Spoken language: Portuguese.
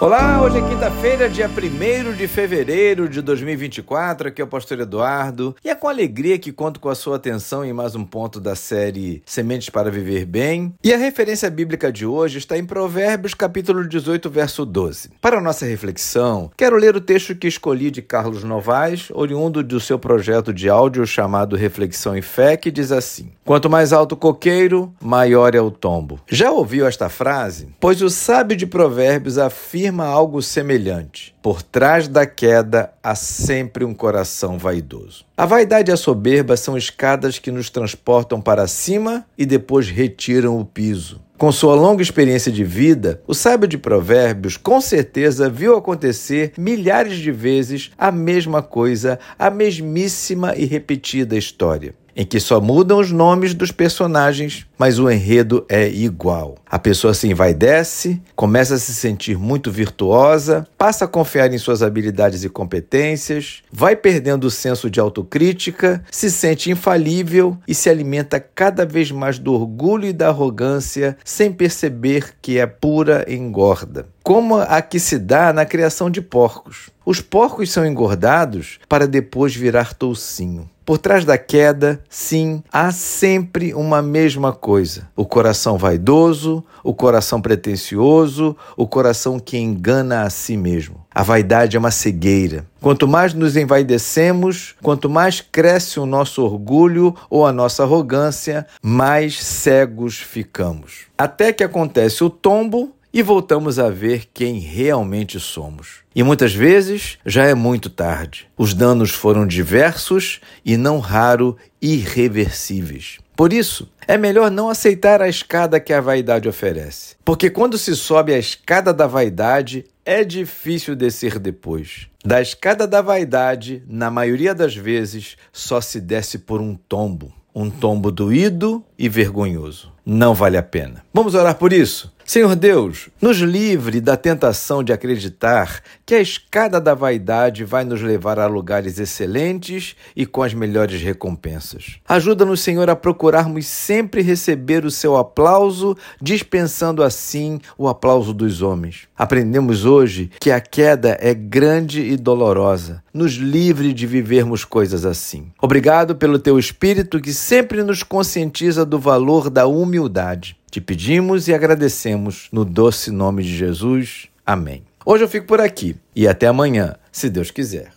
Olá, hoje é quinta-feira, dia 1 de fevereiro de 2024. Aqui é o Pastor Eduardo e é com alegria que conto com a sua atenção em mais um ponto da série Sementes para Viver Bem. E a referência bíblica de hoje está em Provérbios, capítulo 18, verso 12. Para a nossa reflexão, quero ler o texto que escolhi de Carlos Novaes, oriundo do seu projeto de áudio chamado Reflexão e Fé, que diz assim: Quanto mais alto o coqueiro, maior é o tombo. Já ouviu esta frase? Pois o sábio de Provérbios afirma afirma algo semelhante. Por trás da queda há sempre um coração vaidoso. A vaidade e a soberba são escadas que nos transportam para cima e depois retiram o piso. Com sua longa experiência de vida, o sábio de Provérbios com certeza viu acontecer milhares de vezes a mesma coisa, a mesmíssima e repetida história em que só mudam os nomes dos personagens, mas o enredo é igual. A pessoa se envaidece, começa a se sentir muito virtuosa, passa a confiar em suas habilidades e competências, vai perdendo o senso de autocrítica, se sente infalível e se alimenta cada vez mais do orgulho e da arrogância, sem perceber que é pura engorda como a que se dá na criação de porcos. Os porcos são engordados para depois virar toucinho. Por trás da queda, sim, há sempre uma mesma coisa: o coração vaidoso, o coração pretensioso, o coração que engana a si mesmo. A vaidade é uma cegueira. Quanto mais nos envaidecemos, quanto mais cresce o nosso orgulho ou a nossa arrogância, mais cegos ficamos. Até que acontece o tombo e voltamos a ver quem realmente somos. E muitas vezes já é muito tarde. Os danos foram diversos e, não raro, irreversíveis. Por isso, é melhor não aceitar a escada que a vaidade oferece. Porque quando se sobe a escada da vaidade, é difícil descer depois. Da escada da vaidade, na maioria das vezes, só se desce por um tombo. Um tombo doído e vergonhoso. Não vale a pena. Vamos orar por isso? Senhor Deus, nos livre da tentação de acreditar que a escada da vaidade vai nos levar a lugares excelentes e com as melhores recompensas. Ajuda-nos, Senhor, a procurarmos sempre receber o seu aplauso, dispensando assim o aplauso dos homens. Aprendemos hoje que a queda é grande e dolorosa. Nos livre de vivermos coisas assim. Obrigado pelo teu espírito que sempre nos conscientiza do valor da humildade. Te pedimos e agradecemos no doce nome de Jesus. Amém. Hoje eu fico por aqui e até amanhã, se Deus quiser.